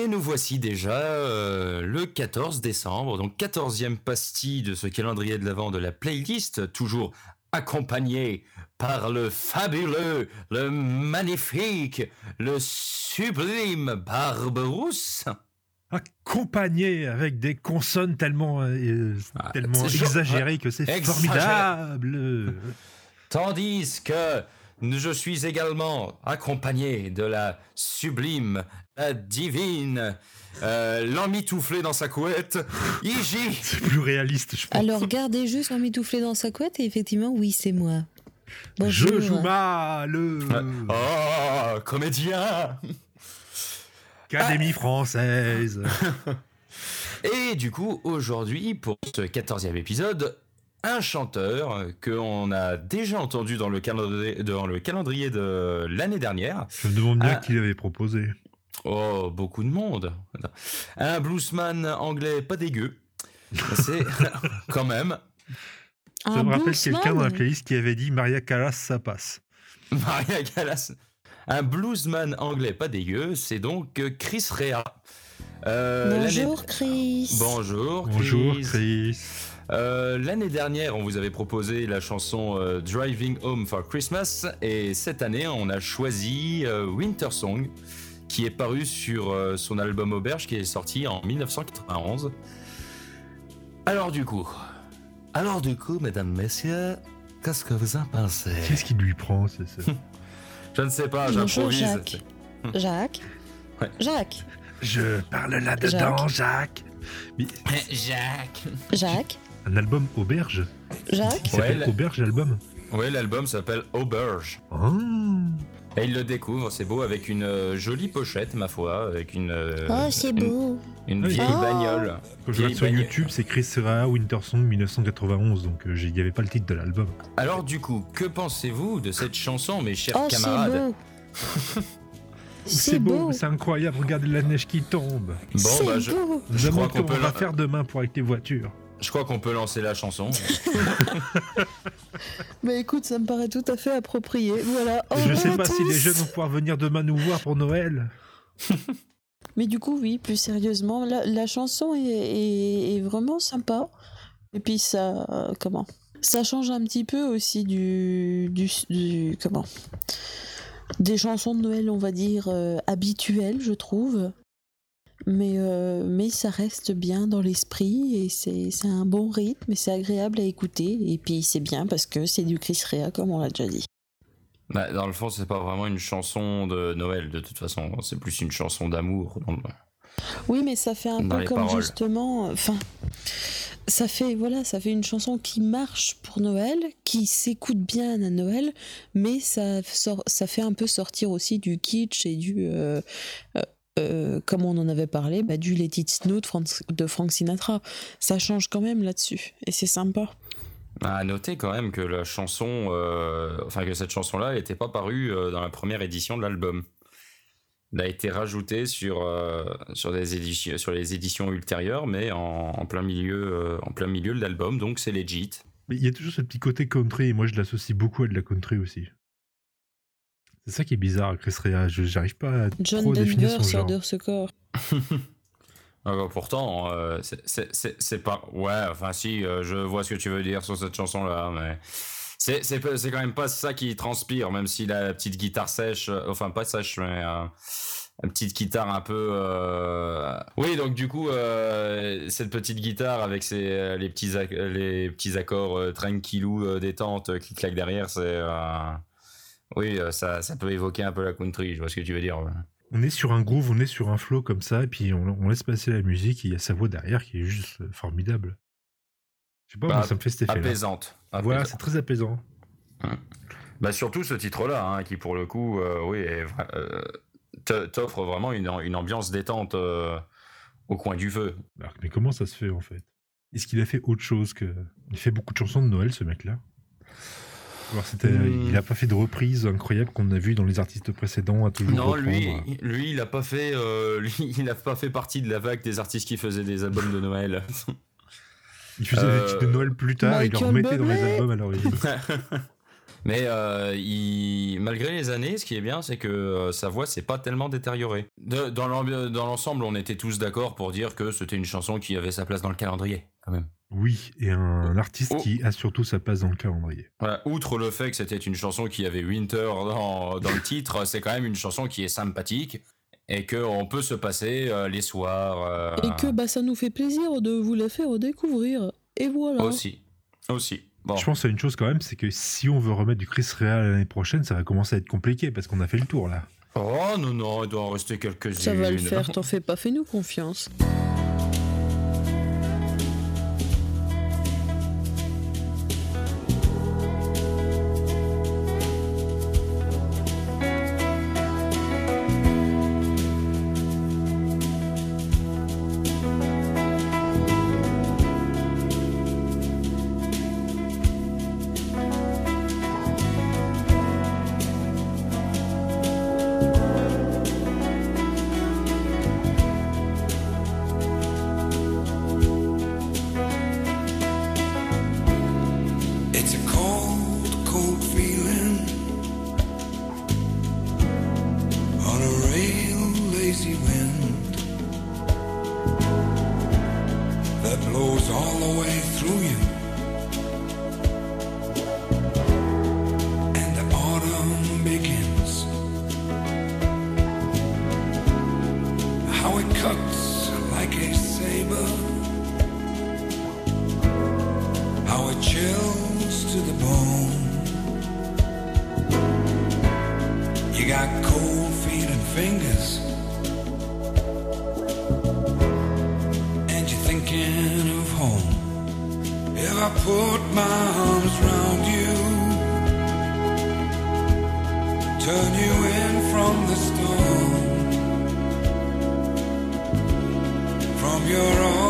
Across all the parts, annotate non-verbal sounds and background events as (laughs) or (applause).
Et nous voici déjà euh, le 14 décembre, donc 14e pastille de ce calendrier de l'avant de la playlist, toujours accompagné par le fabuleux, le magnifique, le sublime Barberousse. Accompagné avec des consonnes tellement, euh, Ah, tellement exagérées que c'est formidable. Tandis que je suis également accompagné de la sublime, la divine, euh, l'emmitouflé dans sa couette, Iji. (laughs) C'est plus réaliste, je pense. Alors regardez juste en mitouflé dans sa couette et effectivement, oui, c'est moi. je joue mal. Oh, comédien Académie française. (laughs) Et du coup, aujourd'hui, pour ce 14e épisode, un chanteur qu'on a déjà entendu dans le calendrier, dans le calendrier de l'année dernière. Je me demande bien Ah. qui l'avait proposé. Oh, beaucoup de monde. Un bluesman anglais pas dégueu. (laughs) C'est quand même Ça Un me rappelle bluesman quelqu'un dans la playlist qui avait dit Maria Callas, ça passe. (laughs) Maria Callas. Un bluesman anglais pas dégueu, c'est donc Chris Rea. Euh, Bonjour Chris. Bonjour. Chris. Bonjour Chris. Euh, L'année dernière, on vous avait proposé la chanson euh, Driving Home for Christmas et cette année, on a choisi euh, Winter Song qui est paru sur euh, son album Auberge qui est sorti en 1991. Alors du coup, alors du coup, mesdames, messieurs, qu'est-ce que vous en pensez? Qu'est-ce qui lui prend c'est ça? (laughs) Je ne sais pas, Bonjour j'improvise. Jacques. (laughs) Jacques. Ouais. Jacques. Je parle là-dedans, Jacques. Mais Jacques. Jacques. un album Auberge Jacques. qui s'appelle Ouais, la- Auberge l'album. Oui, l'album s'appelle Auberge. Ah. Et il le découvre, c'est beau, avec une euh, jolie pochette, ma foi, avec une, euh, Oh, c'est beau. une oui. vieille Oh. bagnole. Quand je Vieille regarde sur bagnole. YouTube, c'est Chris Rea Winter Song 1991, donc euh, j'ai- il n'y avait pas le titre de l'album. Alors du coup, que pensez-vous de cette chanson, mes chers Oh, c'est camarades? beau. (laughs) C'est beau. c'est incroyable, regardez la neige qui tombe. Bon, bah, je, beau. Je crois qu'on peut la- faire demain pour avec les voitures. je crois qu'on peut lancer la chanson. (laughs) Mais écoute, ça me paraît tout à fait approprié. Voilà. Au je sais pas si les jeunes vont pouvoir venir demain nous voir pour Noël. (laughs) Mais du coup, oui, plus sérieusement, la, la chanson est, est- est vraiment sympa. Et puis ça, euh, comment? Ça change un petit peu aussi du, du, du- comment? Des chansons de Noël, on va dire euh, habituelles, je trouve. Mais, euh, mais ça reste bien dans l'esprit et c'est un bon rythme et c'est agréable à écouter. Et puis c'est bien parce que c'est du Chris Rea, comme on l'a déjà dit. Bah, dans le fond, c'est pas vraiment une chanson de Noël, de toute façon. C'est plus une chanson d'amour. Oui, mais ça fait un Dans peu comme paroles. justement, enfin, ça fait voilà, ça fait une chanson qui marche pour Noël, qui s'écoute bien à Noël, mais ça sort, ça fait un peu sortir aussi du kitsch et du, euh, euh, euh, comme on en avait parlé, bah, du Let It Snow de Frank, Sinatra. Ça change quand même là-dessus, et c'est sympa. À noter quand même que la chanson, enfin que cette chanson-là n'était pas parue dans la première édition de l'album. A été rajoutée sur, euh, sur, des éditions, sur les éditions ultérieures, mais en, en plein milieu, euh, en plein milieu de l'album, donc c'est legit. Mais il y a toujours ce petit côté country, et moi je l'associe beaucoup à de la country aussi. C'est ça qui est bizarre, Chris Rea. Je J'arrive pas à John trop définir Denver son sur genre. de ce corps. (laughs) Ah bah pourtant, euh, c'est pas. Ouais, enfin si, euh, je vois ce que tu veux dire sur cette chanson-là, mais. C'est c'est quand même pas ça qui transpire, même si la petite guitare sèche, euh, enfin pas sèche, mais euh, une petite guitare un peu. euh, Oui, donc du coup, euh, cette petite guitare avec les, petits les petits accords tranquillou, détente, qui claquent derrière, c'est. Oui, ça, ça peut évoquer un peu la country, je vois ce que tu veux dire. On est sur un groove, on est sur un flow comme ça, et puis on, on laisse passer la musique, et il y a sa voix derrière qui est juste formidable. Je sais pas, Bah, moi, ça me fait cet. Apaisante. Voilà, c'est très apaisant. Bah surtout ce titre-là, hein, qui pour le coup, euh, oui, euh, t'offre vraiment une, une ambiance détente euh, au coin du feu. Alors, mais comment ça se fait en fait? Est-ce qu'il a fait autre chose que. Il fait beaucoup de chansons de Noël, ce mec-là? Hmm. Il a pas fait de reprises incroyables qu'on a vues dans les artistes précédents à toujours Non, reprendre. lui, lui, il a pas fait, euh, (laughs) lui, il a pas fait partie de la vague des artistes qui faisaient des albums de Noël. (laughs) Il faisait Euh, des titres de Noël plus tard, il leur Michael mettait dans les albums à l'origine. (laughs) Mais euh, il... malgré les années, ce qui est bien, c'est que euh, sa voix s'est pas tellement détériorée. De- dans l'ensemble, on était tous d'accord pour dire que c'était une chanson qui avait sa place dans le calendrier, quand même. Oui, et un artiste Oh. qui a surtout sa place dans le calendrier. Voilà. Outre le fait que c'était une chanson qui avait Winter dans, dans le titre, c'est quand même une chanson qui est sympathique et qu'on peut se passer euh, les soirs. euh, Et que bah, ça nous fait plaisir de vous la faire découvrir. Et voilà. Aussi. Aussi. Bon. Je pense à une chose quand même, c'est que si on veut remettre du Chris Rea l'année prochaine, ça va commencer à être compliqué parce qu'on a fait le tour là. Oh non, non, il doit en rester quelques-unes. Ça va le faire, t'en fais pas, fais-nous confiance. Blows all the way through you. And the autumn begins. How it cuts like a saber. how it chills to the bone. You got cold feet and fingers, I put my arms around you, turn you in from the storm, from your autumn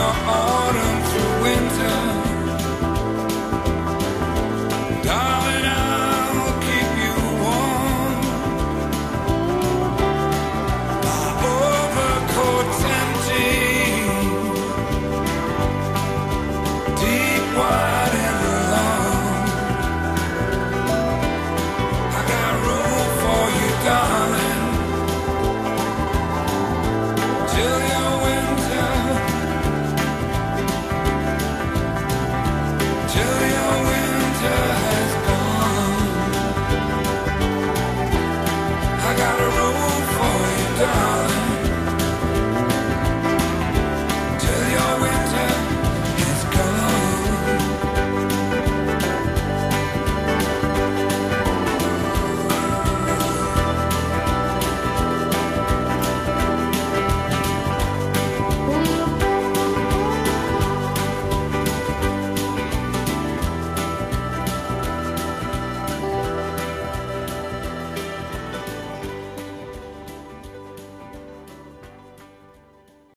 your own.